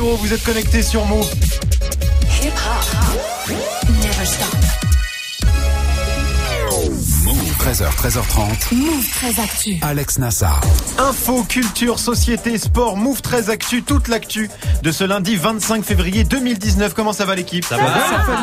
8h00, vous êtes connectés sur Move. Hip -hop. Never stop. 13h, 13h30. Move 13 Actu. Alex Nassar. Info, culture, société, sport, Move 13 Actu, toute l'actu de ce lundi 25 février 2019. Comment ça va l'équipe? Ça, va,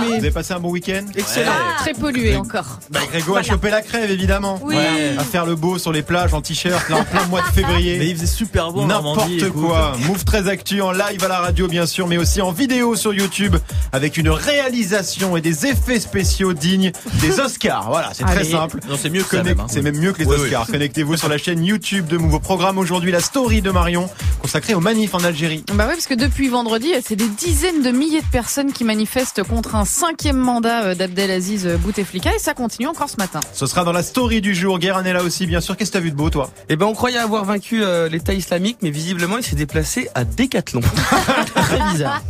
Vous avez passé un bon week-end? Excellent. Très pollué encore. Bah, Grégo a chopé la crève évidemment. Oui. À faire le beau sur les plages en t-shirt là en plein mois de février. Mais il faisait super beau N'importe écoute. quoi. Move 13 Actu en live à la radio bien sûr, mais aussi en vidéo sur YouTube avec une réalisation et des effets spéciaux dignes des Oscars. Voilà, c'est très simple. Non, c'est mieux que ça, Connect- même, hein. C'est même mieux que les Oui, Oscars. Connectez-vous sur la chaîne YouTube de Move. Au programme aujourd'hui, la story de Marion consacrée aux manifs en Algérie. Bah ouais, parce que depuis vendredi, c'est des dizaines de milliers de personnes qui manifestent contre un cinquième mandat euh, d'Abdelaziz Bouteflika et ça continue encore ce matin. Ce sera dans la story du jour. Guérin est là aussi, bien sûr. Qu'est-ce que t'as vu de beau, toi? Eh ben, on croyait avoir vaincu euh, l'État islamique, mais visiblement, il s'est déplacé à Décathlon. Très bizarre.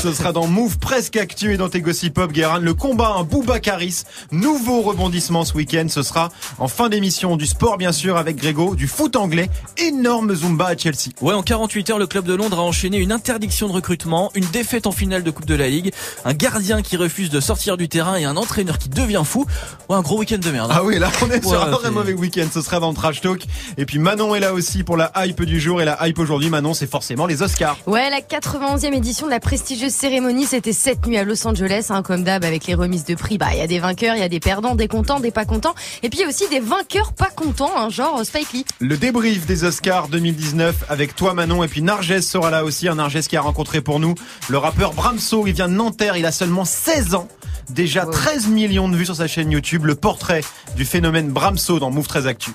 Ce sera dans Move presque actu et dans tes gossip pop, Guérin. Le combat un Boubacaris. Nouveau rebondissement ce week-end. Ce sera en fin d'émission du sport, bien sûr, avec Grégo, du foot anglais. Énorme Zumba à Chelsea. Ouais, en 48 heures, le club de Londres a enchaîné une interdiction de recrutement, une défaite en finale de Coupe de la Ligue, un gardien qui refuse de sortir du terrain et un entraîneur qui devient fou. Ouais, un gros week-end de merde. hein. Ah oui, là, on est sur Ouais, un vrai mauvais week-end. Ce sera dans le Trash Talk. Et puis Manon est là aussi pour la hype du jour. Et la hype aujourd'hui, Manon, c'est forcément les Oscars. Ouais, la 91e édition de la prestigieuse cérémonie, c'était cette nuit à Los Angeles, hein, comme d'hab, avec les remises de prix. Bah, il y a des vainqueurs, il y a des perdants, des contents, des pas contents. Et puis il y a aussi des vainqueurs pas contents, hein, genre Spike Lee. Le débrief des Oscars 2019 avec toi Manon et puis Narges sera là aussi, un Narges qui a rencontré pour nous le rappeur Bramso, il vient de Nanterre, il a seulement 16 ans. Déjà 13 millions de vues sur sa chaîne YouTube, le portrait du phénomène Bramso dans Move 13 Actu.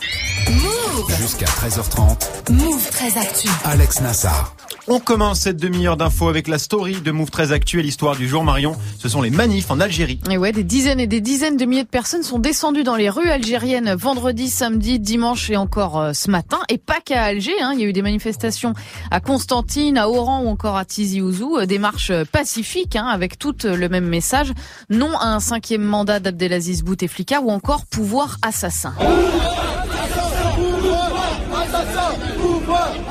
Jusqu'à 13h30. Move 13 Actu. Alex Nassar. On commence cette demi-heure d'infos avec la story de Move 13 Actu et l'histoire du jour Marion. Ce sont les manifs en Algérie. Et ouais, des dizaines et des dizaines de milliers de personnes sont descendues dans les rues algériennes vendredi, samedi, dimanche et encore euh, ce matin. Et pas qu'à Alger, hein, il y a eu des manifestations à Constantine, à Oran ou encore à Tizi Ouzou, euh, des marches euh, pacifiques hein, avec toutes le même message, non à un cinquième mandat d'Abdelaziz Bouteflika ou encore pouvoir assassin.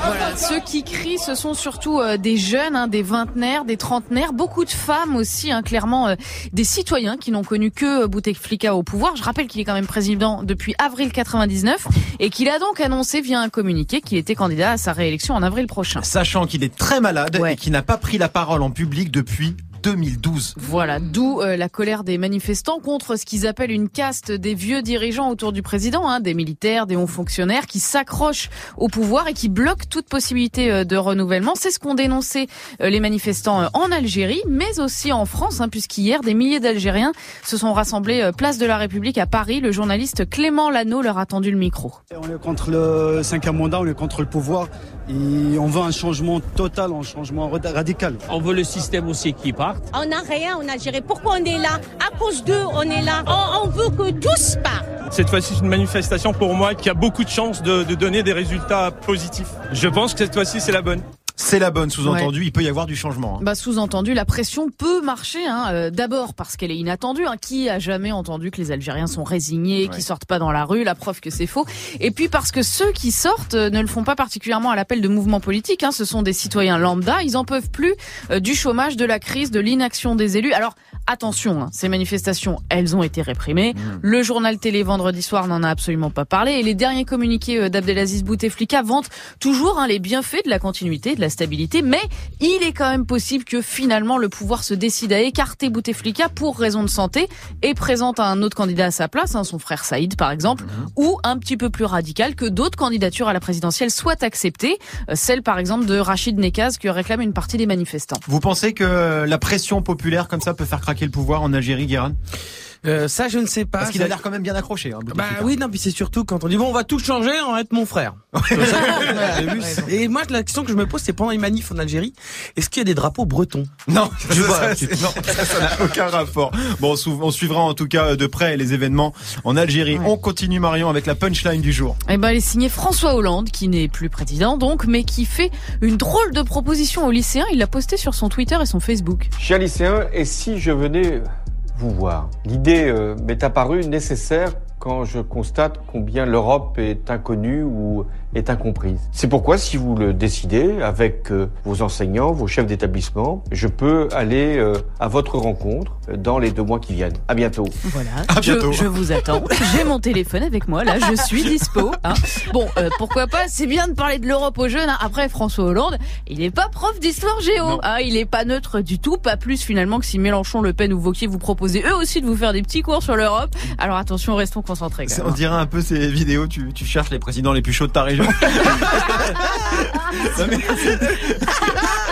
Voilà, ceux qui crient, ce sont surtout euh, des jeunes, hein, des vingtenaires, des trentenaires, beaucoup de femmes aussi, hein, clairement euh, des citoyens qui n'ont connu que euh, Bouteflika au pouvoir. Je rappelle qu'il est quand même président depuis avril 99 et qu'il a donc annoncé via un communiqué qu'il était candidat à sa réélection en avril prochain. Sachant qu'il est très malade Ouais. et qu'il n'a pas pris la parole en public depuis 2012. Voilà, d'où euh, la colère des manifestants contre ce qu'ils appellent une caste des vieux dirigeants autour du président, hein, des militaires, des hauts fonctionnaires qui s'accrochent au pouvoir et qui bloquent toute possibilité euh, de renouvellement. C'est ce qu'ont dénoncé euh, les manifestants euh, en Algérie, mais aussi en France, hein, puisqu'hier, des milliers d'Algériens se sont rassemblés euh, place de la République à Paris. Le journaliste Clément Lano leur a tendu le micro. On est contre le cinquième mandat, on est contre le pouvoir et on veut un changement total, un changement rad- radical. On veut le système aussi qui parte. On n'a rien en Algérie. Pourquoi on est là? À cause d'eux, on est là. On, on veut que tous partent. Cette fois-ci, c'est une manifestation pour moi qui a beaucoup de chances de, de donner des résultats positifs. Je pense que cette fois-ci, c'est la bonne. C'est la bonne, sous-entendu, il peut y avoir du changement. hein. Bah, sous-entendu, la pression peut marcher. Hein. euh, D'abord parce qu'elle est inattendue. Hein. Qui a jamais entendu que les Algériens sont résignés, Ouais. qui sortent pas dans la rue? La preuve que c'est faux. Et puis parce que ceux qui sortent euh, ne le font pas particulièrement à l'appel de mouvements politiques. Hein. Ce sont des citoyens lambda. Ils en peuvent plus euh, du chômage, de la crise, de l'inaction des élus. Alors attention, hein, ces manifestations, elles ont été réprimées. Mmh. Le journal télé vendredi soir n'en a absolument pas parlé. Et les derniers communiqués euh, d'Abdelaziz Bouteflika vantent toujours hein, les bienfaits de la continuité, de la stabilité. Mais il est quand même possible que finalement le pouvoir se décide à écarter Bouteflika pour raison de santé et présente un autre candidat à sa place, hein, son frère Saïd par exemple, ou un petit peu plus radical que d'autres candidatures à la présidentielle soient acceptées, Euh, celle par exemple de Rachid Nekaz que réclame une partie des manifestants. Vous pensez que la pression populaire comme ça peut faire craquer le pouvoir en Algérie, Guérin? Euh, ça, je ne sais pas. Parce qu'il a l'air quand même bien accroché. Hein, Bah oui, non, puis c'est surtout quand on dit bon, on va tout changer, on va être mon frère. Et moi, la question que je me pose, c'est pendant les manifs en Algérie, est-ce qu'il y a des drapeaux bretons? Non, Je ça, vois, ça, non, ça, ça n'a aucun rapport. Bon, on suivra en tout cas de près les événements en Algérie. Ouais. On continue Marion avec la punchline du jour. Eh ben, elle est signée François Hollande, qui n'est plus président donc, mais qui fait une drôle de proposition aux lycéens. Il l'a posté sur son Twitter et son Facebook. Chers lycéens, et si je venais vous voir. L'idée euh, m'est apparue nécessaire quand je constate combien l'Europe est inconnue ou est incomprise. C'est pourquoi, si vous le décidez, avec euh, vos enseignants, vos chefs d'établissement, je peux aller euh, à votre rencontre euh, dans les deux mois qui viennent. À bientôt. Voilà. À je, bientôt. je vous attends. J'ai mon téléphone avec moi, là, je suis dispo. hein. Bon, euh, pourquoi pas, c'est bien de parler de l'Europe aux jeunes. hein. Après, François Hollande, il n'est pas prof d'histoire géo. hein. Il est pas neutre du tout, pas plus finalement que si Mélenchon, Le Pen ou Vauquier vous proposez eux aussi de vous faire des petits cours sur l'Europe. Alors attention, restons concentrés. Quand C'est- même. On dirait un peu ces vidéos, tu, tu cherches les présidents les plus chauds de ta région. Non, mais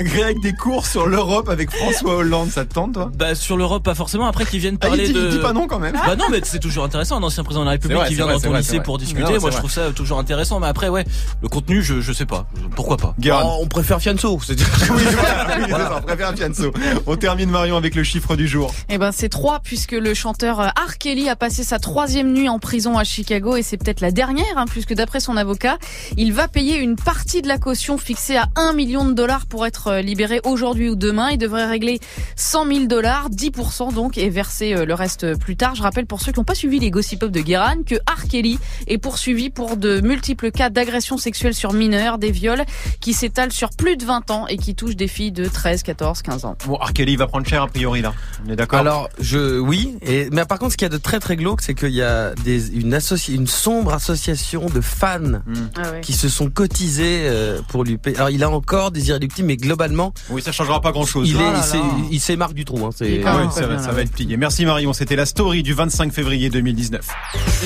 Greg, des cours sur l'Europe avec François Hollande, ça te tente toi? Bah sur l'Europe pas forcément. Après qu'ils viennent Ah, il parler dit- de. il dit pas non quand même. Bah non mais c'est toujours intéressant un ancien président de la République vrai, qui vient vrai, dans ton vrai, lycée pour discuter. Non, Moi je vrai. trouve ça toujours intéressant. Mais après ouais le contenu je je sais pas. Pourquoi pas. Oh, on préfère Fianso. c'est- Oui, voilà, oui, ça, on préfère Fianso. On termine Marion avec le chiffre du jour. Eh ben c'est trois puisque le chanteur euh, R. Kelly a passé sa troisième nuit en prison à Chicago et c'est peut-être la dernière hein, puisque d'après son avocat, il va payer une partie de la caution fixée à 1 million de dollars pour être euh, libéré aujourd'hui ou demain. Il devrait régler 100 000 dollars, 10% donc et verser euh, le reste plus tard. Je rappelle pour ceux qui n'ont pas suivi les gossip de Guérin que R. Kelly est poursuivi pour de multiples cas d'agression sexuelle sur mineurs, des viols qui s'étalent sur plus de 20 ans et qui touchent des filles de 13, 14, 15 ans. Bon, R. Kelly va prendre cher a priori là. On est d'accord Alors, je, oui, et, mais par contre, ce qu'il y a de très très glauque, c'est qu'il y a des, une, associ, une sombre association de fans Ah ouais. qui se sont cotisés euh, pour lui payer. Alors, il a encore des irréductibles, mais globalement, Oui, ça changera pas grand chose. il est, là il là. s'est- il s'est marque du trou. Hein, c'est- Ah Ah, ça, va, ça être plié. Merci Marion, c'était la story du 25 février 2019.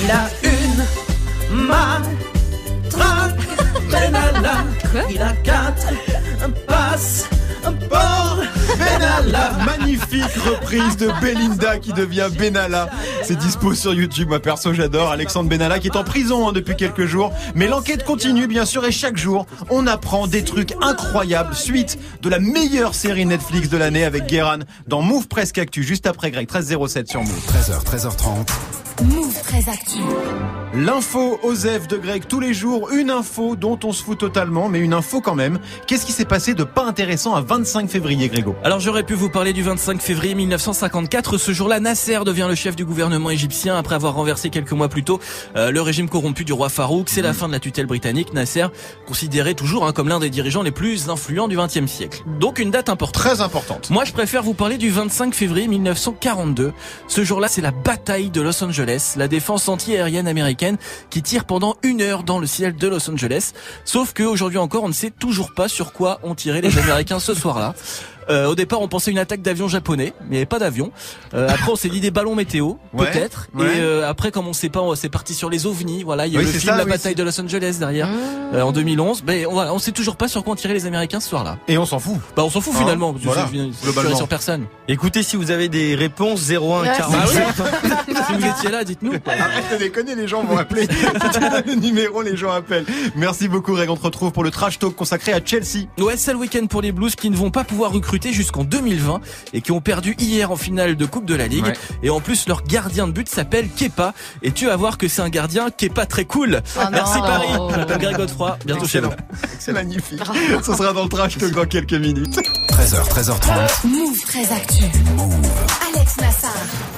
Il a une matraque, Benalla. Il a quatre passes, port, Benalla, magnifique reprise de Belinda qui devient Benalla. C'est dispo sur YouTube, moi perso j'adore. Alexandre Benalla qui est en prison hein, depuis quelques jours. Mais l'enquête continue bien sûr et chaque jour on apprend des trucs incroyables. Suite de la meilleure série Netflix de l'année avec Guéran dans Move Presque Actu juste après Greg 1307 sur Move. 13h, 13h30. Move très actif. L'info Osef de Greg tous les jours, une info dont on se fout totalement, mais une info quand même. Qu'est-ce qui s'est passé de pas intéressant à 25 février, Grégo? Alors j'aurais pu vous parler du 25 février 1954. Ce jour-là, Nasser devient le chef du gouvernement égyptien après avoir renversé quelques mois plus tôt euh, le régime corrompu du roi Farouk. C'est la fin de la tutelle britannique. Nasser, considéré toujours hein, comme l'un des dirigeants les plus influents du XXe siècle. Donc une date importante. Très importante. Moi, je préfère vous parler du 25 février 1942. Ce jour-là, c'est la bataille de Los Angeles, la défense anti-aérienne américaine qui tire pendant une heure dans le ciel de Los Angeles. Sauf qu'aujourd'hui encore, on ne sait toujours pas sur quoi ont tiré les Américains ce soir-là. Euh, au départ, on pensait une attaque d'avion japonais, mais il n'y avait pas d'avion. Euh, après, on s'est dit des ballons météo, Ouais, peut-être. ouais. Et euh, après, comme on sait pas, on- c'est parti sur les ovnis. Voilà, il y a Oui, eu le film ça, La oui, bataille de Los Angeles derrière, euh, en 2011. Mais on, voilà, on sait toujours pas sur quoi ont tiré les Américains ce soir-là. Et on s'en fout. Bah, on s'en fout Hein, finalement. voilà, globalement. sur personne. Écoutez, si vous avez des réponses, 01 Ouais, 40. Bah oui. si vous étiez là, dites-nous. Arrête de déconner, les gens vont appeler. Tu donnes le numéro, les gens appellent. Merci beaucoup, Greg. On te retrouve pour le trash talk consacré à Chelsea. Ouais, c'est le week-end pour les Blues qui ne vont pas pouvoir recruter jusqu'en 2020 et qui ont perdu hier en finale de Coupe de la Ligue. Ouais. Et en plus, leur gardien de but s'appelle Kepa. Et tu vas voir que c'est un gardien qui est pas très cool. Oh Merci non. Paris. Je m'appelle Greg Godefroy. Bientôt chez vous. C'est magnifique. Ce sera dans le trash talk dans quelques minutes. 13h, 13h30. Move très actu. Alex Nassar.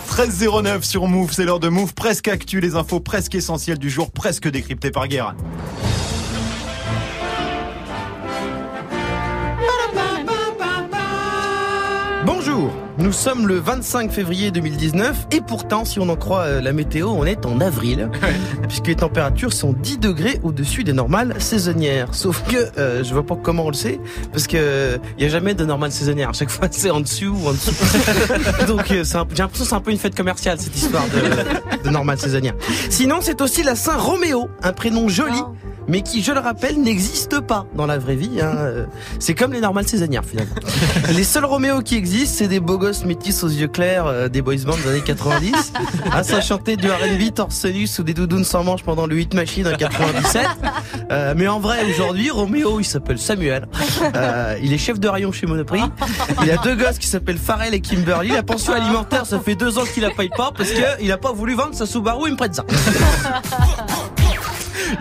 13.09 sur Move, c'est l'heure de Move presque actu, les infos presque essentielles du jour, presque décryptées par Guérin. Bonjour, nous sommes le 25 février 2019 et pourtant, si on en croit euh, la météo, on est en avril puisque les températures sont 10 degrés au-dessus des normales saisonnières. Sauf que euh, je vois pas comment on le sait parce que il y a jamais de normales saisonnières. À chaque fois, c'est en dessous ou en dessous. Donc, euh, c'est un- j'ai l'impression que c'est un peu une fête commerciale cette histoire de, de normales saisonnières. Sinon, c'est aussi la Saint Roméo, un prénom joli. Mais qui, je le rappelle, n'existe pas dans la vraie vie. hein. Euh, C'est comme les normales saisonnières finalement. Les seuls Roméo qui existent, c'est des beaux gosses métis aux yeux clairs euh, des boys bands des années 90. À ça chanter du R&B torse nu sous des doudounes sans manches pendant le 8 machine en 97. Euh, mais en vrai, aujourd'hui, Roméo, il s'appelle Samuel. Euh, il est chef de rayon chez Monoprix. Il a deux gosses qui s'appellent Farrell et Kimberly. La pension alimentaire, ça fait deux ans qu'il la paye pas parce qu'il a pas voulu vendre sa Subaru Impreza.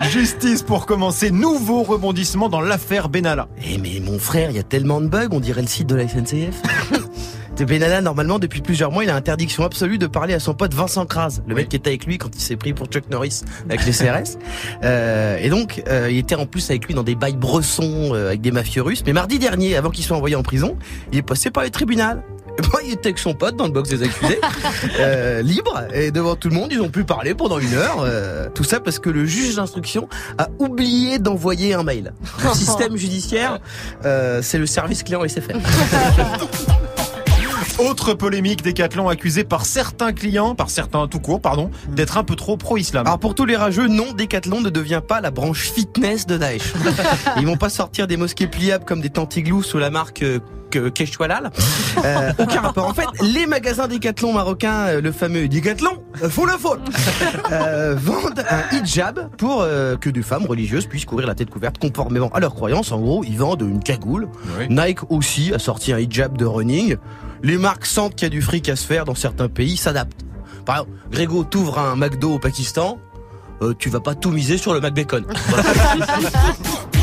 Justice pour commencer, nouveau rebondissement dans l'affaire Benalla. Eh mais mon frère, il y a tellement de bugs, on dirait le site de la SNCF. De Benalla, normalement, depuis plusieurs mois, il a interdiction absolue de parler à son pote Vincent Kras, le mec qui était avec lui quand il s'est pris pour Chuck Norris avec les CRS. Euh, et donc, euh, il était en plus avec lui dans des bails bressons euh, avec des mafieux russes. Mais mardi dernier, avant qu'il soit envoyé en prison, il est passé par les tribunaux. Et moi, il était avec son pote dans le box des accusés, euh, libre, et devant tout le monde, ils ont pu parler pendant une heure. euh, tout ça parce que le juge d'instruction a oublié d'envoyer un mail. Le système judiciaire, euh, c'est le service client SFR. Autre polémique, Decathlon accusé par certains clients, par certains tout court, pardon, d'être un peu trop pro-islam. Alors pour tous les rageux, non, Decathlon ne devient pas la branche fitness de Daesh. Ils vont pas sortir des mosquées pliables comme des tantiglous sous la marque euh, Keshwalal. Euh, aucun rapport. En fait, les magasins Decathlon marocains, euh, le fameux Decathlon, font la faute. Euh, vendent un hijab pour euh, que des femmes religieuses puissent courir la tête couverte conformément à leurs croyances. En gros, ils vendent une cagoule. Nike aussi a sorti un hijab de running. Les marques sentent qu'il y a du fric à se faire dans certains pays, s'adaptent. Par exemple, Grégo, t'ouvres un McDo au Pakistan, euh, tu vas pas tout miser sur le McBacon.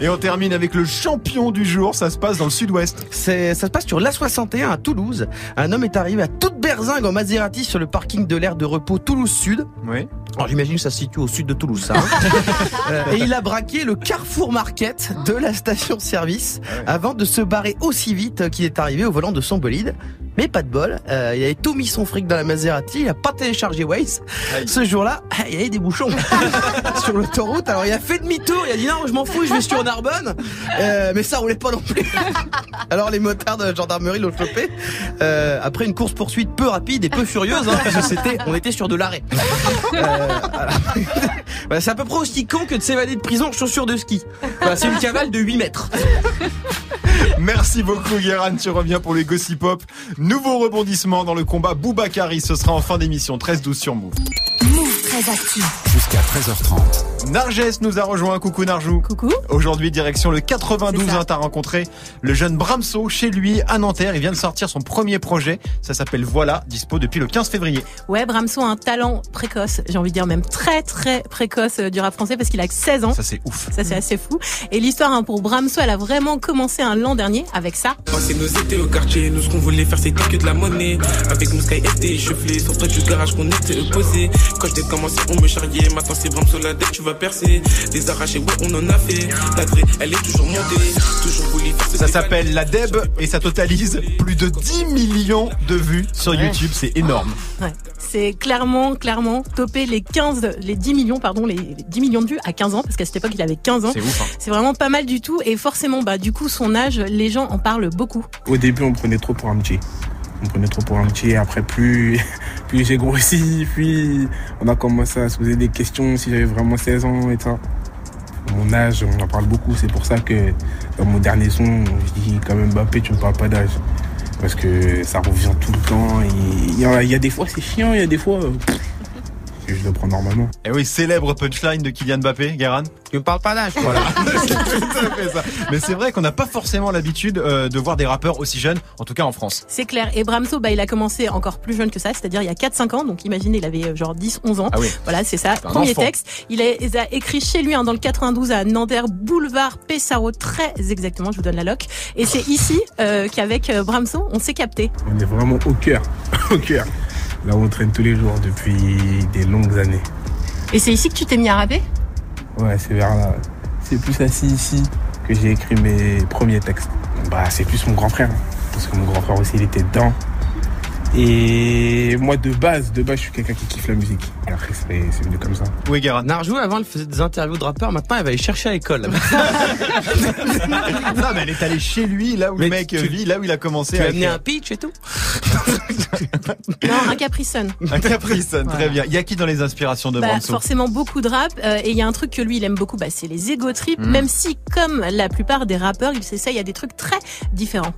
Et on termine avec le champion du jour, ça se passe dans le sud-ouest. C'est, ça se passe sur l'A61 à Toulouse. Un homme est arrivé à toute berzingue en Maserati sur le parking de l'aire de repos Toulouse Sud. Oui. Alors j'imagine que ça se situe au sud de Toulouse, ça. hein. Euh, et il a braqué le Carrefour Market de la station-service avant de se barrer aussi vite qu'il est arrivé au volant de son bolide. Mais pas de bol, euh, il avait tout mis son fric dans la Maserati, il a pas téléchargé Waze. Ce jour-là, il y avait des bouchons sur l'autoroute. Alors il a fait demi-tour, il a dit non, je m'en fous, je vais sur Narbonne. Euh, mais ça roulait pas non plus. Alors les motards de la gendarmerie l'ont chopé. Euh, après une course poursuite peu rapide et peu furieuse, hein, parce que c'était, on était sur de l'arrêt. Voilà. C'est à peu près aussi con que de s'évader de prison en chaussures de ski. Voilà, c'est une cavale de 8 mètres. Merci beaucoup Guéran, tu reviens pour les Gossip Pop. Nouveau rebondissement dans le combat Boubacari, ce sera en fin d'émission 13-12 sur Move. Move très actif. Jusqu'à 13h30. Narges nous a rejoint, coucou Narjou. Coucou. Aujourd'hui, direction le 92, C'est ça. hein, t'as rencontré le jeune Bramso chez lui à Nanterre. Il vient de sortir son premier projet, ça s'appelle Voilà, dispo depuis le 15 février. Ouais, Bramso a un talent précoce, j'ai envie de dire même très très précoce euh, du rap français parce qu'il a que 16 ans. Ça c'est ouf. Ça c'est assez fou. Et l'histoire hein, pour Bramso, elle a vraiment commencé un l'an dernier avec ça. Passer nos étés au quartier, nous ce qu'on voulait faire c'était que de la monnaie. Avec nos sky été échevelés, sur toi du garage qu'on était opposés. Quand j'étais commencé, on me charriait, maintenant c'est Bramso la tu vas percer. Des arrachés, ouais, on en a fait. La elle est toujours montée, toujours voulu faire ce Ça s'appelle La Deb et ça totalise plus de 10 millions de vues sur Ouais. YouTube, c'est énorme. Ouais. C'est clairement, clairement topé les 15, les 10 millions, pardon, les les 10 millions de vues à 15 ans, parce qu'à cette époque il avait 15 ans. C'est ouf, hein. C'est vraiment pas mal du tout, et forcément, bah, du coup, son âge, les gens en parlent beaucoup. Au début, on prenait trop pour un petit. On prenait trop pour un. Après, plus, j'ai grossi, puis on a commencé à se poser des questions si j'avais vraiment 16 ans et ça. Mon âge, on en parle beaucoup. C'est pour ça que dans mon dernier son, je dis quand même Mbappé, tu me parles pas d'âge. Parce que ça revient tout le temps. Il y, a- y a des fois, c'est chiant. Il y a des fois, je le prends normalement. Et oui, célèbre punchline de Kylian Mbappé, Guéran. Tu me parles pas d'âge. Voilà. Mais c'est vrai qu'on n'a pas forcément l'habitude euh, de voir des rappeurs aussi jeunes, en tout cas en France. C'est clair. Et Bramso, bah, il a commencé encore plus jeune que ça, c'est-à-dire il y a 4-5 ans. Donc imaginez, il avait euh, genre 10-11 ans. Ah oui. Voilà, c'est ça. Premier enfant. texte. Il a, il a écrit chez lui, hein, dans le 92 à Nanterre, boulevard Pessaro, très exactement, je vous donne la loc. Et c'est ici euh, qu'avec euh, Bramso, on s'est capté. On est vraiment au cœur. au cœur. Là où on traîne tous les jours depuis des longues années. Et c'est ici que tu t'es mis à rapper Ouais, c'est vers là. C'est plus assis ici que j'ai écrit mes premiers textes. Bah, c'est plus mon grand frère. hein. Parce que mon grand frère aussi, il était dedans. Et moi, de base, de base, je suis quelqu'un qui kiffe la musique. Et après, c'est c'est venu comme ça. Oui, Guérin. Narjou, avant, elle faisait des interviews de rappeurs. Maintenant, elle va aller chercher à l'école. non, mais elle est allée chez lui, là où le mec vit, là où il a commencé Tu à as amené un pitch et tout Non, un Capri Sun. Un Capri Sun, très Voilà. bien. Il y a qui dans les inspirations de Bah, Bramso forcément beaucoup de rap euh, et il y a un truc que lui il aime beaucoup bah, c'est les ego trips Mhm. même si comme la plupart des rappeurs il s'essaye à des trucs très différents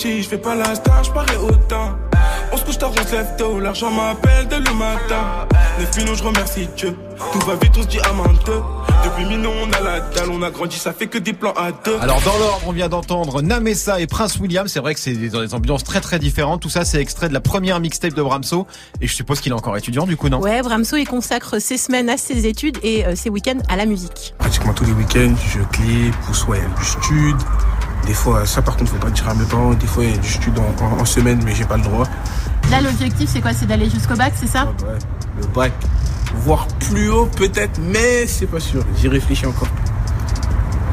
Je fais pas la star, je parais autant. On se couche tard, on se lève tôt, l'argent m'appelle dès le matin. Je remercie Dieu. Tout va vite, on se dit amante. Depuis on a la dalle, on a grandi, ça fait que des plans à deux. Alors dans l'ordre, on vient d'entendre Namessa et Prince William. C'est vrai que c'est dans des ambiances très très différentes. Tout ça, c'est extrait de la première mixtape de Bramso. Et je suppose qu'il est encore étudiant du coup, non? Ouais, Bramso, il consacre ses semaines à ses études et euh, ses week-ends à la musique. Pratiquement tous les week-ends, je clip, ou soit il y a du stud. Des fois, ça par contre, faut pas dire à mes parents. Des fois, il y a du stud en, en- en semaine, mais j'ai pas le droit. Là, l'objectif, c'est quoi? C'est d'aller jusqu'au bac, c'est ça? Ouais, le bac. Voire plus haut peut-être, mais c'est pas sûr. J'y réfléchis encore.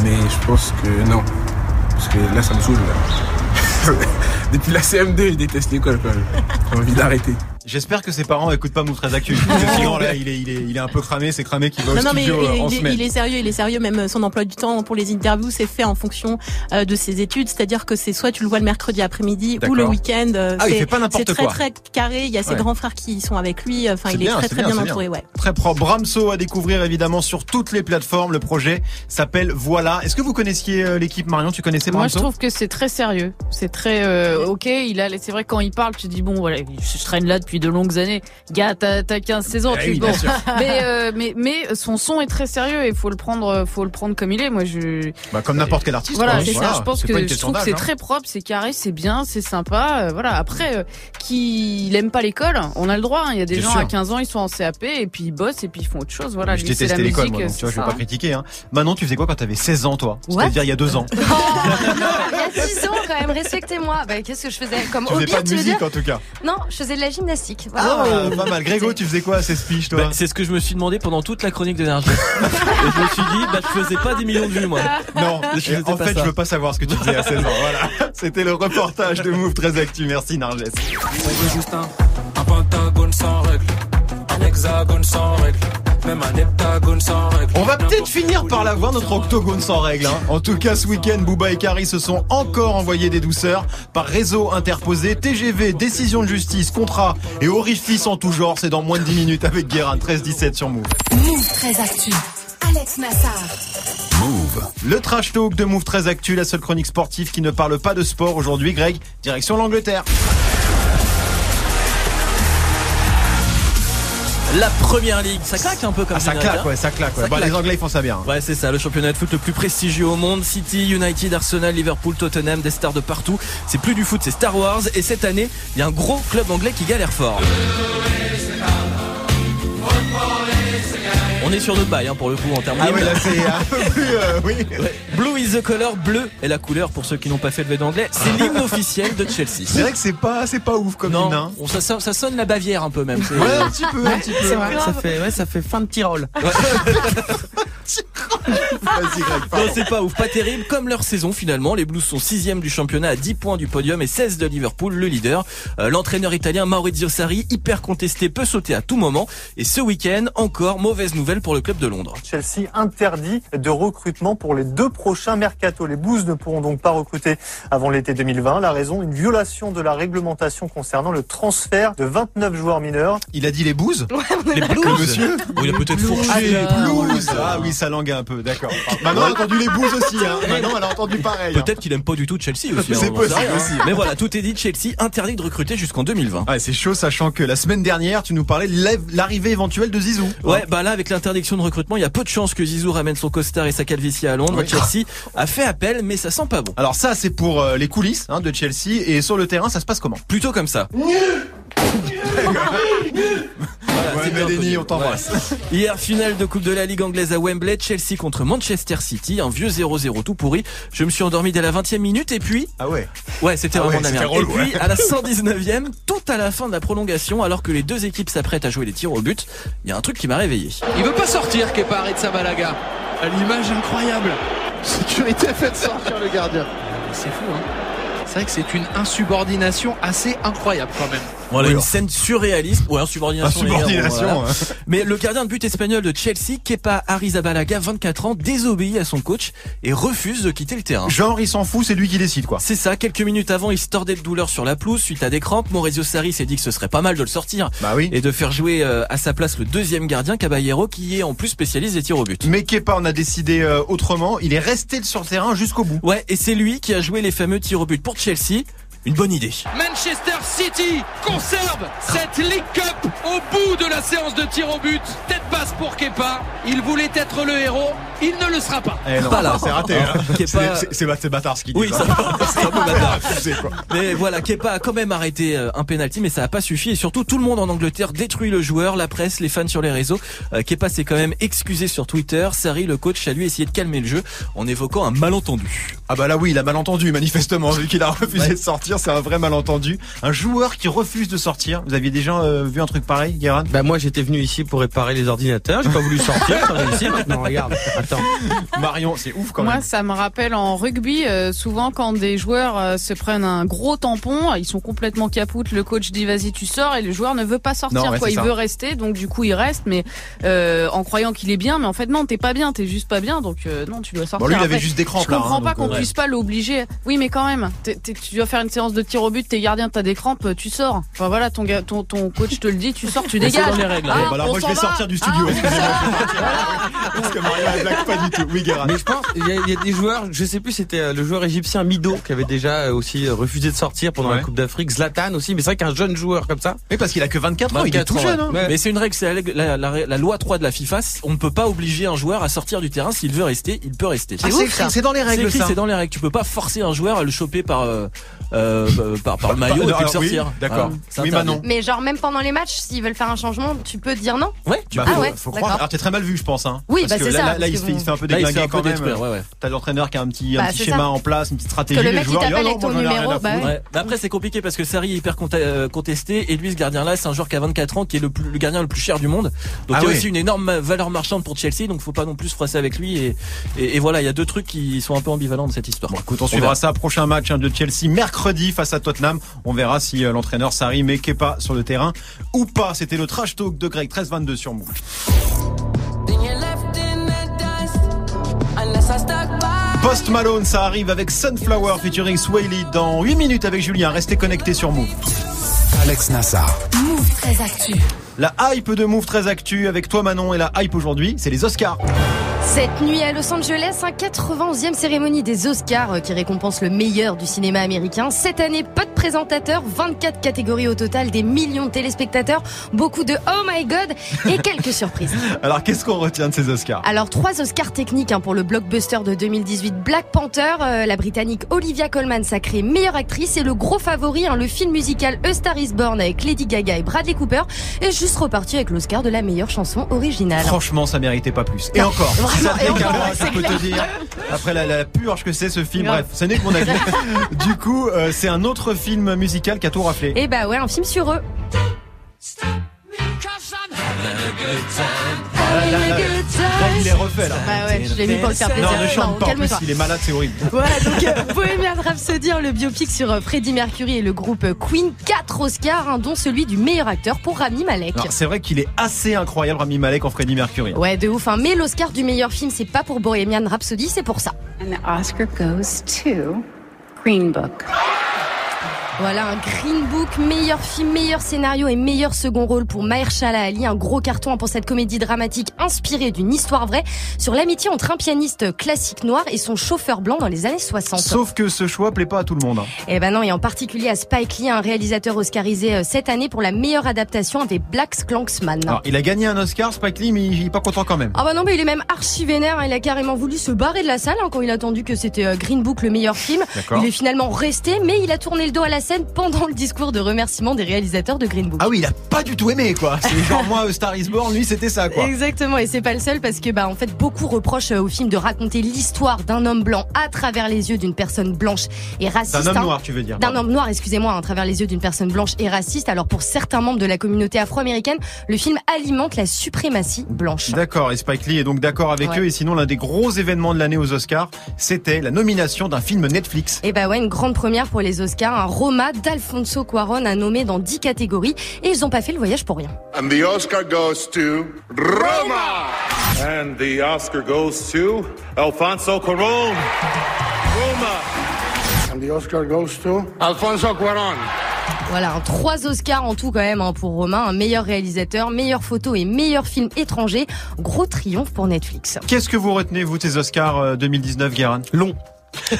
Mais je pense que non. Parce que là, ça me saoule. là. Depuis la CM2, je déteste l'école quand même. J'ai envie d'arrêter. J'espère que ses parents écoutent pas Move très Actu. Parce que sinon là, il est, il est, il est un peu cramé. C'est cramé qui va au Non, non, mais studio euh, en il, il- semaine. il est sérieux, il est sérieux. Même euh, son emploi du temps pour les interviews, c'est fait en fonction euh, de ses études. C'est-à-dire que c'est soit tu le vois le mercredi après-midi ou le week-end. Ah, il c'est- fait pas n'importe C'est très quoi. très carré. Il y a ses Ouais. grands frères qui sont avec lui. Enfin, il est très très bien, entouré. Ouais. Très propre. Bramso à découvrir évidemment sur toutes les plateformes. Le projet s'appelle Voilà. Est-ce que vous connaissiez l'équipe Marion? Tu connaissais Moi, je Bramso trouve que c'est très sérieux. C'est très euh, ok. Il a, c'est vrai quand il parle, tu te dis bon, voilà, je traîne là depuis de longues années. Gars, t'as, t'as 15-16 ans, Eh tu oui, bon. Mais, euh, mais, mais son son est très sérieux et faut le prendre, faut le prendre comme il est. Moi, je. Bah, comme n'importe quel artiste. Voilà, quoi. c'est ça. Je pense que je trouve que c'est hein. très propre, c'est carré, c'est bien, c'est sympa. euh, voilà. Après, euh, qu'il aime pas l'école, on a le droit. hein. Il y a des gens sûr. à 15 ans, ils sont en CAP et puis ils bossent et puis ils font autre chose. Voilà. je détestais l'école, moi, donc tu vois, je vais pas critiquer. Hein. Manon, tu faisais quoi quand t'avais 16 ans, toi? What C'est-à-dire il y a deux ans. Oh, non, il y a 10 ans quand même, respectez-moi. Bah, qu'est-ce que je faisais? Comme Tu faisais hobby, pas de musique en tout cas. Non, je faisais de la gymnastique. Voilà. Ah, pas mal. Grégo, tu faisais quoi à ces speeches, toi Bah, c'est ce que je me suis demandé pendant toute la chronique d'énergie. Et je me suis dit, bah, je faisais pas des millions de vues, moi. Non, Je en pas fait, ça. je veux pas savoir ce que tu faisais à 16 ans. Voilà. C'était le reportage de Move très actu. Merci Narges. On veut juste un, un pentagone sans règle, un hexagone sans règle, même un heptagone sans règle. On va peut-être finir par l'avoir notre octogone sans règle. hein. En tout cas, ce week-end, Booba et Kari se sont encore envoyés des douceurs par réseau interposé, TGV, décision de justice, contrat et orifice en tout genre. C'est dans moins de 10 minutes avec Guérin 13-17 sur Move. Move très actu. Alex Nassar. Move. Le trash talk de Move très actu, la seule chronique sportive qui ne parle pas de sport aujourd'hui. Greg, direction l'Angleterre. La première ligue, ça claque un peu comme Ah, ça claque, hein ouais, ça claque. ouais. Ça Bah, claque. les Anglais ils font ça bien. Ouais, c'est ça, le championnat de foot le plus prestigieux au monde. City, United, Arsenal, Liverpool, Tottenham, des stars de partout. C'est plus du foot, c'est Star Wars. Et cette année, il y a un gros club anglais qui galère fort. Est sur notre bail hein, pour le coup en termes Ah d'hymne. ouais, là c'est un peu plus, euh, oui. Blue is the color, bleu est la couleur pour ceux qui n'ont pas fait le V d'anglais. C'est l'hymne officiel de Chelsea. C'est vrai que c'est pas, c'est pas ouf comme non, hymne, hein. on- ça, sonne- ça sonne la Bavière un peu même. Ouais, un petit peu, un petit peu. C'est vrai, ça fait, ouais, ça fait fin de Tyrol. Non, c'est pas ouf, pas terrible. Comme leur saison finalement, les Blues sont sixième du championnat à 10 points du podium et 16 de Liverpool, le leader. Euh, L'entraîneur italien Maurizio Sarri, hyper contesté, peut sauter à tout moment. Et ce week-end, encore mauvaise nouvelle pour le club de Londres. Chelsea interdit de recrutement pour les deux prochains mercato. Les Blues ne pourront donc pas recruter avant l'été 2020. La raison, une violation de la réglementation concernant le transfert de 29 joueurs mineurs. Il a dit les bouses Les Blues monsieur Oh, il a peut-être fourché. Ah, les blues. Ah oui, ça langue un peu, d'accord. Manon a entendu les bouses aussi, hein. Manon, elle a entendu pareil. hein. Peut-être qu'il aime pas du tout Chelsea aussi. C'est hein, possible aussi. Mais voilà, tout est dit. Chelsea interdit de recruter jusqu'en 2020. Ouais, c'est chaud, sachant que la semaine dernière, tu nous parlais de l'arrivée éventuelle de Zizou. Ouais, bah là, avec l'interdiction de recrutement, il y a peu de chances que Zizou ramène son costard et sa calvitie à Londres. Oui. Chelsea a fait appel, mais ça sent pas bon. Alors ça, c'est pour euh, les coulisses hein, de Chelsea. Et sur le terrain, ça se passe comment? Plutôt comme ça. Voilà, Ouais, Mélanie, on t'embrasse. Ouais. Hier, finale de Coupe de la Ligue anglaise à Wembley, Chelsea contre Manchester City, un vieux 0-0 tout pourri. Je me suis endormi dès la 20e minute et puis... Ah ouais Ouais, c'était Ah vraiment ouais, la relou, et puis, à la 119e, tout à la fin de la prolongation, alors que les deux équipes s'apprêtent à jouer les tirs au but, il y a un truc qui m'a réveillé. Il veut pas sortir Kepa Arrizabalaga. L'image incroyable. Sécurité fait sortir le gardien. C'est fou hein. C'est vrai que c'est une insubordination assez incroyable quand même. Voilà, Oui, une scène surréaliste. Ouais, insubordination. les gars, bon, Insubordination, voilà. hein. Mais le gardien de but espagnol de Chelsea, Kepa Arrizabalaga, 24 ans, désobéit à son coach et refuse de quitter le terrain. Genre, il s'en fout, c'est lui qui décide, quoi. C'est ça, quelques minutes avant, il se tordait de douleur sur la pelouse suite à des crampes. Maurizio Sarri s'est dit que ce serait pas mal de le sortir Bah oui. et de faire jouer euh, à sa place le deuxième gardien, Caballero, qui est en plus spécialiste des tirs au but. Mais Kepa, on a décidé euh, autrement. Il est resté sur le terrain jusqu'au bout. Ouais, et c'est lui qui a joué les fameux tirs au but pour Chelsea. Une bonne idée. Manchester City conserve cette League Cup au bout de la séance de tir au but. Tête basse pour Kepa. Il voulait être le héros. Il ne le sera pas. Eh non, Pas là. c'est raté. hein. Kepa- C'est- bâtard ce qu'il dit. Oui, c'est un peu bâtard. Mais voilà, Kepa a quand même arrêté euh, un penalty, mais ça n'a pas suffi. Et surtout, tout le monde en Angleterre détruit le joueur, la presse, les fans sur les réseaux. Euh, Kepa s'est quand même excusé sur Twitter. Sarri, le coach, a lui essayé de calmer le jeu en évoquant un malentendu. Ah bah là oui, il a mal entendu manifestement vu qu'il a refusé de sortir, c'est un vrai malentendu. Un joueur qui refuse de sortir. Vous aviez déjà euh, vu un truc pareil, Guérin? Bah moi j'étais venu ici pour réparer les ordinateurs, j'ai pas voulu sortir, ça réussi maintenant, regarde. Attends. Marion, c'est ouf quand Moi, même. ça me rappelle en rugby, euh, souvent quand des joueurs euh, se prennent un gros tampon, ils sont complètement capoutes, le coach dit vas-y tu sors et le joueur ne veut pas sortir, Non, ouais, quoi. c'est Il ça. veut rester, donc du coup il reste, mais euh, en croyant qu'il est bien, mais en fait non, t'es pas bien, t'es juste pas bien, donc euh, non, tu dois sortir. Bon, lui, il avait Après, juste des crampes, Je là, comprends hein, pas qu'on euh, puisse pas l'obliger. Oui, mais quand même, tu dois faire une séance de tir au but, t'es gardien, t'as des crampes, tu sors. Enfin voilà, ton, ton, ton coach te le dit, tu sors, tu Mais c'est dégages. dans les règles, Ah. Bon, bah alors on moi je vais va. sortir du studio, Ah. Parce que elle blague pas du tout. Oui, Guérin. Mais je pense, il y, a- il y a des joueurs, je sais plus, c'était euh, le joueur égyptien Mido qui avait déjà euh, aussi euh, refusé de sortir pendant Ouais. la Coupe d'Afrique, Zlatan aussi, mais c'est vrai qu'un jeune joueur comme ça. Oui, parce qu'il a que 24 ans, il est 24 tout jeune. ouais. hein. Mais c'est une règle, c'est la, règle- la, la- la loi 3 de la FIFA. On ne peut pas obliger un joueur à sortir du terrain. S'il veut rester, il peut rester. Ah, c'est écrit, c'est dans les règles c'est dans les règles. Tu peux pas forcer un joueur à le choper par euh, euh, par, par le maillot Bah, et puis le sortir. oui, d'accord. C'est Oui. Manon. Mais genre même pendant les matchs, s'ils veulent faire un changement, tu peux dire non Ouais, tu Bah, Ah ouais, faut croire. Alors t'es très mal vu, je pense. Hein. Oui, Parce bah, que c'est là, ça, Là, il, que se fait, il bon. se fait un peu déglinguer un peu quand même. détruire, ouais, ouais. T'as l'entraîneur qui a un petit, un Bah, petit schéma ça. en place, une petite Que stratégie. le les mec, joueurs, t'appelle avec ton numéro, bah Après c'est compliqué parce que Sarri est hyper euh, contesté et lui ce gardien là c'est un joueur qui a 24 ans qui est le, plus, le gardien le plus cher du monde. Donc Ah il y a aussi une énorme valeur marchande pour Chelsea donc faut pas non plus se froisser avec lui et, voilà il y a deux trucs qui sont un peu ambivalents dans cette histoire. Écoute, on suivra ça. Prochain match hein, de Chelsea mercredi face à Tottenham. On verra si euh, l'entraîneur Sarri met Kepa sur le terrain ou pas. C'était le trash talk de Greg 1322 sur Move. Post Malone, ça arrive avec Sunflower featuring Swaley dans 8 minutes avec Julien. Restez connectés sur Move. Alex Nassar. Move très actu. La hype de Move très actu avec toi Manon et la hype aujourd'hui, c'est les Oscars. Cette nuit à Los Angeles, un 91e cérémonie des Oscars euh, qui récompense le meilleur du cinéma américain. Cette année, peu de présentateurs, 24 catégories au total, des millions de téléspectateurs, beaucoup de Oh my God et quelques surprises. Alors qu'est-ce qu'on retient de ces Oscars? Alors trois Oscars techniques hein, pour le blockbuster de 2018 Black Panther, euh, la Britannique Olivia Colman sacrée meilleure actrice et le gros favori, hein, le film musical A Star Is Born avec Lady Gaga et Bradley Cooper juste reparti avec l'Oscar de la meilleure chanson originale. Franchement, ça méritait pas plus. Et encore, vraiment, ça et encore, c'est peut te dire. Après la, la purge que c'est ce film, bref, ce n'est que mon avis. du coup, euh, c'est un autre film musical qui a tout raflé. Et bah ouais, un film sur eux. Là, là, là, là, il les refait là. Bah ouais, je l'ai mis pour le faire plaisir. Non, ne chante pas. En plus, il est malade, c'est horrible. Voilà, donc euh, Bohemian Rhapsody, hein, le biopic sur euh, Freddie Mercury et le groupe euh, Queen, 4 Oscars, hein, dont celui du meilleur acteur pour Rami Malek. C'est vrai qu'il est assez incroyable, Rami Malek en Freddie Mercury. Ouais, de ouf, hein. mais l'Oscar du meilleur film, c'est pas pour Bohemian Rhapsody, c'est pour ça. And the Oscar goes to Green Book. Voilà, un Green Book, meilleur film, meilleur scénario et meilleur second rôle pour Mahershala Ali, un gros carton pour cette comédie dramatique inspirée d'une histoire vraie sur l'amitié entre un pianiste classique noir et son chauffeur blanc dans les années 60. Sauf que ce choix plaît pas à tout le monde. hein. Eh ben non, et en particulier à Spike Lee, un réalisateur oscarisé euh, cette année pour la meilleure adaptation avec Black Klanksman. Alors, il a gagné un Oscar, Spike Lee, mais il est pas content quand même. Ah bah non, mais il est même archi vénère. hein. Il a carrément voulu se barrer de la salle hein, quand il a entendu que c'était euh, Green Book le meilleur film. Il est finalement resté, mais il a tourné le dos à la scène pendant le discours de remerciement des réalisateurs de Green Book. Ah oui, il a pas du tout aimé quoi. C'est genre moi, Star is Born, lui c'était ça quoi. Exactement, et c'est pas le seul parce que bah en fait beaucoup reprochent euh, au film de raconter l'histoire d'un homme blanc à travers les yeux d'une personne blanche et raciste. D'un homme hein. noir, tu veux dire. D'un homme noir, excusez-moi, à travers les yeux d'une personne blanche et raciste. Alors pour certains membres de la communauté afro-américaine, le film alimente la suprématie blanche. D'accord, et Spike Lee est donc d'accord avec Ouais. eux. Et sinon, l'un des gros événements de l'année aux Oscars, c'était la nomination d'un film Netflix. Et bah ouais, une grande première pour les Oscars. Un Roma d'Alfonso Cuaron a nommé dans 10 catégories et ils ont pas fait le voyage pour rien. And the Oscar goes to Roma. And the Oscar goes to Alfonso Cuarón. Roma. And the Oscar goes to Alfonso Cuarón. Voilà, trois Oscars en tout quand même hein, pour Romain, un meilleur réalisateur, meilleure photo et meilleur film étranger. Gros triomphe pour Netflix. Qu'est-ce que vous retenez, vous, de ces Oscars euh, 2019, Guérin? Long.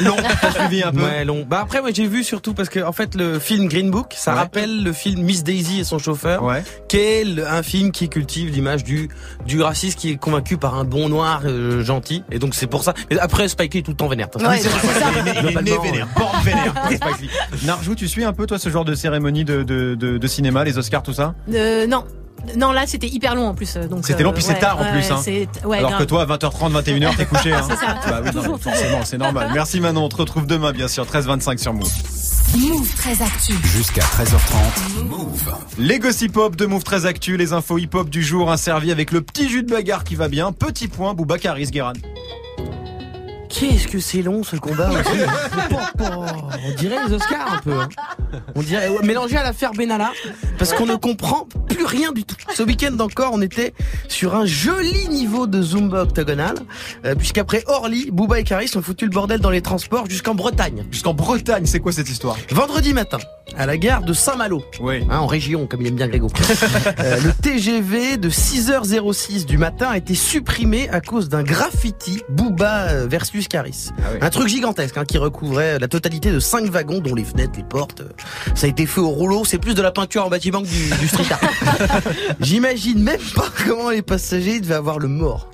Long, t'as suivi un peu Ouais, long. Bah après, moi j'ai vu surtout parce que en fait le film Green Book, ça Ouais. rappelle le film Miss Daisy et son chauffeur, Ouais. qui est le- un film qui cultive l'image du du raciste qui est convaincu par un bon noir euh, gentil. Et donc c'est pour ça. Mais après Spike Lee est tout le temps vénère. de toute Oui, façon. c'est il est vénère, euh, vénère. Spike Lee. Narjou, tu suis un peu toi ce genre de cérémonie de, de, de, de cinéma, les Oscars, tout ça? Euh, non. Non, là, c'était hyper long en plus. euh, donc, C'était long, puis c'est ouais, tard en ouais, plus. Hein. c'est- ouais, Alors grave. que toi, à 20h30, 21h, t'es couché. Hein. C'est ça. Bah oui, non, forcément, c'est normal. Merci Manon, on te retrouve demain, bien sûr, 13h25 sur Move. Move très actu. Jusqu'à 13h30. Move. Les gossip hop de Move très actu, les infos hip hop du jour, un servi avec le petit jus de bagarre qui va bien. Petit point, Boubacaris Guéran. Qu'est-ce que c'est long ce combat aussi On dirait les Oscars un peu. hein. On dirait ouais, mélangé à l'affaire Benalla parce qu'on ne comprend plus rien du tout. Ce week-end encore, on était sur un joli niveau de Zumba octogonal euh, puisqu'après Orly, Booba et Caris ont foutu le bordel dans les transports jusqu'en Bretagne. Jusqu'en Bretagne, c'est quoi cette histoire? Vendredi matin, à la gare de Saint-Malo, Oui. hein, en région, comme il aime bien Grégo. Euh, le TGV de 6h06 du matin a été supprimé à cause d'un graffiti Booba euh, versus Ah oui. Un truc gigantesque hein, qui recouvrait la totalité de cinq wagons, dont les fenêtres, les portes. Ça a été fait au rouleau. C'est plus de la peinture en bâtiment que du, du street art. J'imagine même pas comment les passagers devaient avoir le mort.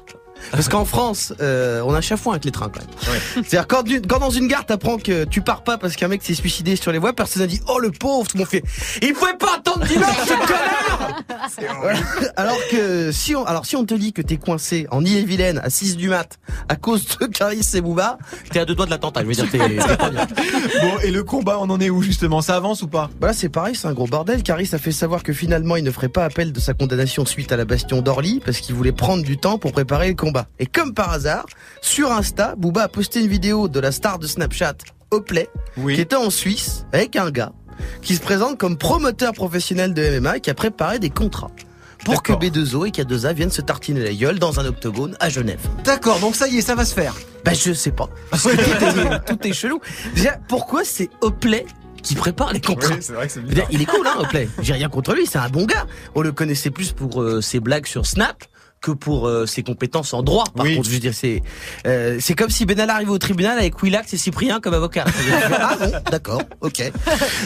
Parce qu'en France, euh, on a chafouin avec les trains quand même. C'est-à-dire quand, quand dans une gare t'apprends que tu pars pas parce qu'un mec s'est suicidé sur les voies, personne n'a dit oh le pauvre, tout le monde fait il pouvait pas attendre 10 heures ce connard Voilà. Alors que si on alors si on te dit que t'es coincé en Ille-et-Vilaine à 6 du mat à cause de Caris et Bouba, t'es à deux doigts de l'attentat. Je veux dire t'es. Bon, et le combat, on en est où justement? Ça avance ou pas? Voilà, c'est pareil, c'est un gros bordel. Caris a fait savoir que finalement, il ne ferait pas appel de sa condamnation suite à la bastion d'Orly parce qu'il voulait prendre du temps pour préparer le combat. Et comme par hasard, sur Insta, Booba a posté une vidéo de la star de Snapchat, Oplay, Oui. qui était en Suisse avec un gars qui se présente comme promoteur professionnel de MMA et qui a préparé des contrats pour que D'accord. B2O et K2A viennent se tartiner la gueule dans un octogone à Genève. D'accord, donc ça y est, ça va se faire. Bah je sais pas. Parce que tout, est, tout est chelou. Déjà, pourquoi c'est Oplay qui prépare les contrats? C'est vrai que c'est il est cool, hein, Oplay. J'ai rien contre lui, c'est un bon gars. On le connaissait plus pour euh, ses blagues sur Snap que pour euh, ses compétences en droit. Par Oui. contre, je veux dire, c'est euh, c'est comme si Benalla arrivait au tribunal avec Willax et Cyprien comme avocat. ah bon, d'accord, ok.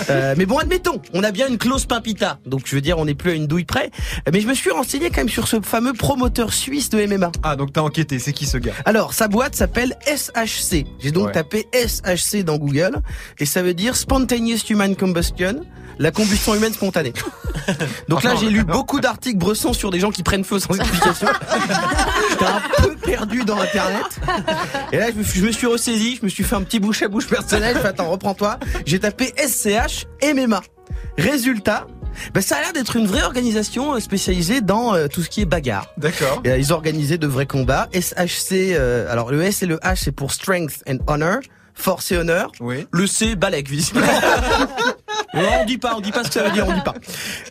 Euh, mais bon, admettons, on a bien une clause Pimpita, donc je veux dire, on n'est plus à une douille près. Mais je me suis renseigné quand même sur ce fameux promoteur suisse de MMA. Ah, donc t'as enquêté, c'est qui ce gars? Alors, sa boîte s'appelle SHC. J'ai donc Ouais. tapé SHC dans Google et ça veut dire Spontaneous Human Combustion, la combustion humaine spontanée. Donc là, j'ai lu beaucoup d'articles bressons sur des gens qui prennent feu sans explication. J'étais un peu perdu dans Internet. Et là, je me, suis- ressaisi, je me suis fait un petit bouche à bouche personnel. Je fais, attends, reprends-toi. J'ai tapé SCH MMA. Résultat, ben, ça a l'air d'être une vraie organisation euh, spécialisée dans euh, tout ce qui est bagarre. D'accord. Euh, ils organisaient de vrais combats. SHC, euh, alors le S et le H c'est pour Strength and Honor, force et honneur. Oui. Le C, Balek, visiblement. On dit pas, on dit pas ce que ça veut dire, on dit pas.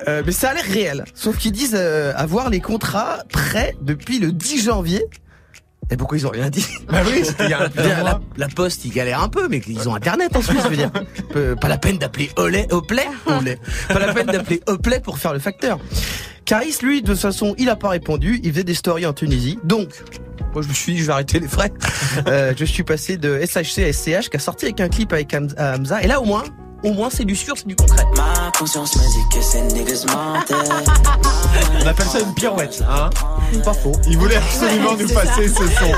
Euh, mais ça a l'air réel. Sauf qu'ils disent euh, avoir les contrats prêts depuis le 10 janvier. Et pourquoi ils ont rien dit? Bah oui, c'était il y a un la, la poste, ils galèrent un peu, mais ils ont internet en Suisse, je veux dire. Peu- Pas la peine d'appeler Olay, Oplay, Olay. Pas la peine d'appeler Oplay pour faire le facteur. Caris, lui, de toute façon, il a pas répondu. Il faisait des stories en Tunisie. Donc, moi, je me suis dit, je vais arrêter les frais. Euh, je suis passé de SHC à SCH, qui a sorti avec un clip avec Ham- Hamza. Et là, au moins, au moins, c'est du sûr, c'est du concret. Ma conscience me dit que ces niggas mentaient. On appelle ça une pirouette, hein Pas faux. Il voulait absolument nous passer ce son.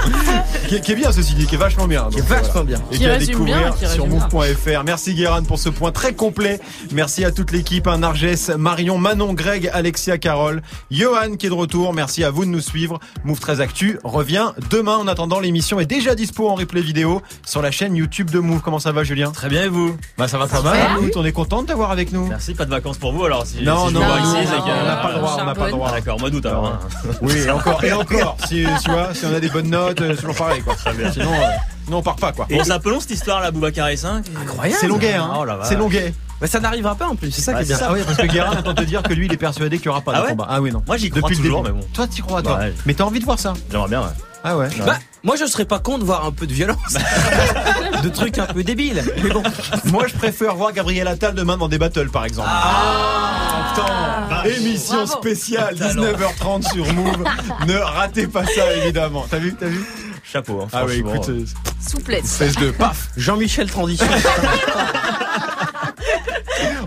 Qui est, qui est bien ceci dit, qui est vachement bien. Qui est Donc, vachement voilà. bien. Et Qui qui à découvrir bien, qui sur move.fr. Merci Guérin pour ce point très complet. Merci à toute l'équipe, hein, Narges, Marion, Manon, Greg, Alexia, Carole, Johan qui est de retour. Merci à vous de nous suivre. Move 13 Actu revient demain. En attendant, l'émission est déjà dispo en replay vidéo sur la chaîne YouTube de Move. Comment ça va Julien? Très bien et vous? Bah ça va très va écoute, On est content de t'avoir avec nous. Merci, pas de vacances pour vous alors si, Non, si non, non, ici, non, on n'a pas le droit, on n'a pas le droit. Ah, D'accord, mois d'août alors. hein. Oui, et encore, et encore. Si, tu vois, si on a des bonnes notes, euh, c'est toujours pareil, quoi. Sinon, euh, sinon on part pas, quoi. Bon, c'est un peu long cette histoire là, Boubacar et 5. Incroyable. C'est longuet, hein. Oh c'est longuet. Mais ça n'arrivera pas en plus, c'est ça qui est bien. ça. Ah oui, parce que Guérin attend de dire que lui, il est persuadé qu'il y aura pas Ah de ouais combat. Ah oui, non. Moi j'y crois Depuis toujours, mais bon. Toi, t'y crois, toi. Ouais. Mais t'as envie de voir ça J'aimerais bien, ouais. Ah ouais. Bah, moi je serais pas con de voir un peu de violence, de trucs un peu débiles. Mais bon, Moi, je préfère voir Gabriel Attal demain dans des battles, par exemple. Ah, putain Émission Bravo. spéciale, Talent. 19h30 sur Move. ne ratez pas ça, évidemment. T'as vu, t'as vu? Chapeau. hein, Ah franchement. écoute, euh, Souplesse. espèce de paf. Jean-Michel Transition.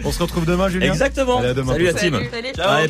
On se retrouve demain, Julien? Exactement. Allez, à demain. Salut la team. Salut. Allez,